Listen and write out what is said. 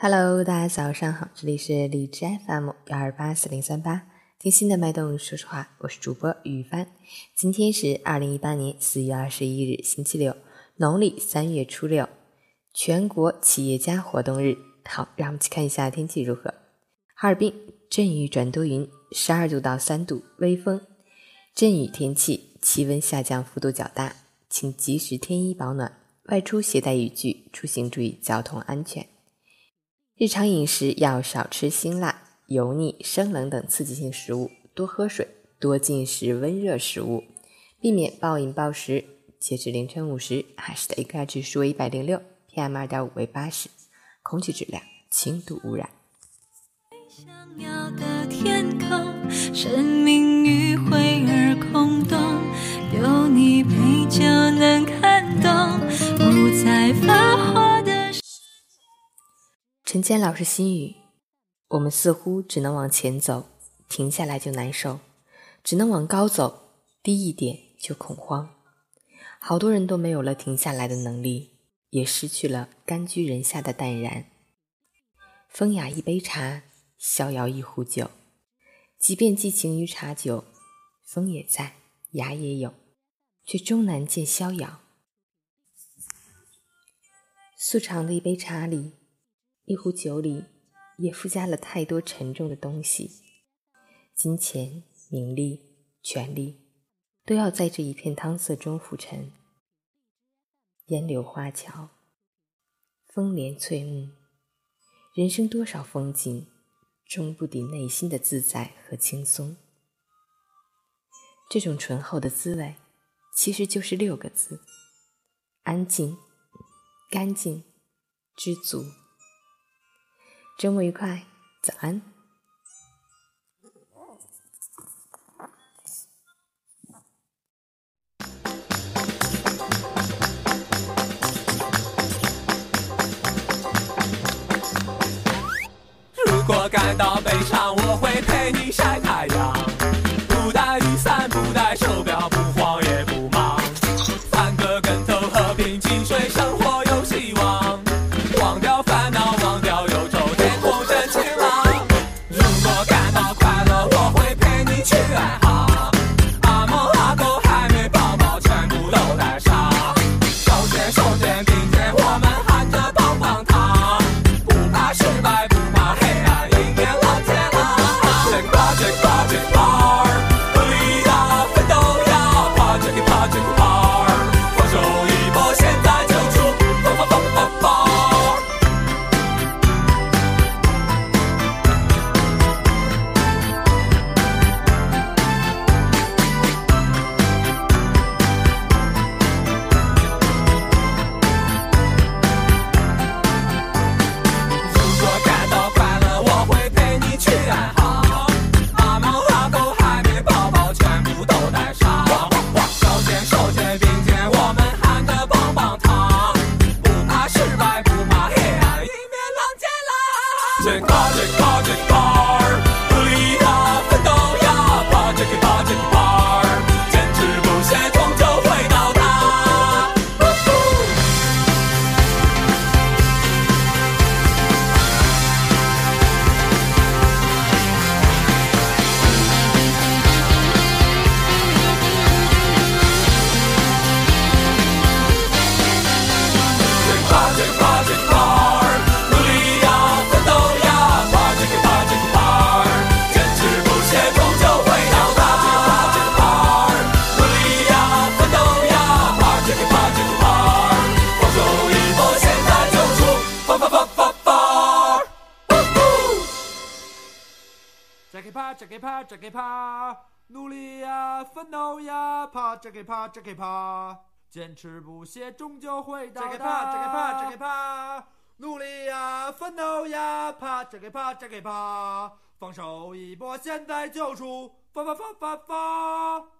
Hello，大家早上好，这里是荔枝 FM 幺二八四零三八，听心的脉动，说实话，我是主播雨帆。今天是二零一八年四月二十一日，星期六，农历三月初六，全国企业家活动日。好，让我们去看一下天气如何。哈尔滨阵雨转多云，十二度到三度，微风。阵雨天气，气温下降幅度较大，请及时添衣保暖，外出携带雨具，出行注意交通安全。日常饮食要少吃辛辣、油腻、生冷等刺激性食物，多喝水，多进食温热食物，避免暴饮暴食。截至凌晨五时，海市的 AQI 指数为一百零六，PM 二点五为八十，空气质量轻度污染。生命迂回而空洞，有你陪就陈坚老师心语：我们似乎只能往前走，停下来就难受；只能往高走，低一点就恐慌。好多人都没有了停下来的能力，也失去了甘居人下的淡然。风雅一杯茶，逍遥一壶酒。即便寄情于茶酒，风也在，雅也有，却终难见逍遥。素常的一杯茶里。一壶酒里也附加了太多沉重的东西，金钱、名利、权力，都要在这一片汤色中浮沉。烟柳花桥，风帘翠幕，人生多少风景，终不抵内心的自在和轻松。这种醇厚的滋味，其实就是六个字：安静、干净、知足。周末愉快，早安。如果感到悲伤，我会陪你晒太阳，不带雨伞，不带去。啊这个怕，这个怕，努力呀，奋斗呀，怕这个怕，这个怕，坚持不懈，终究会到达。这个怕，这个怕，这个怕，努力呀，奋斗呀，怕这个怕，这个怕，放手一搏，现在就出发发发发发。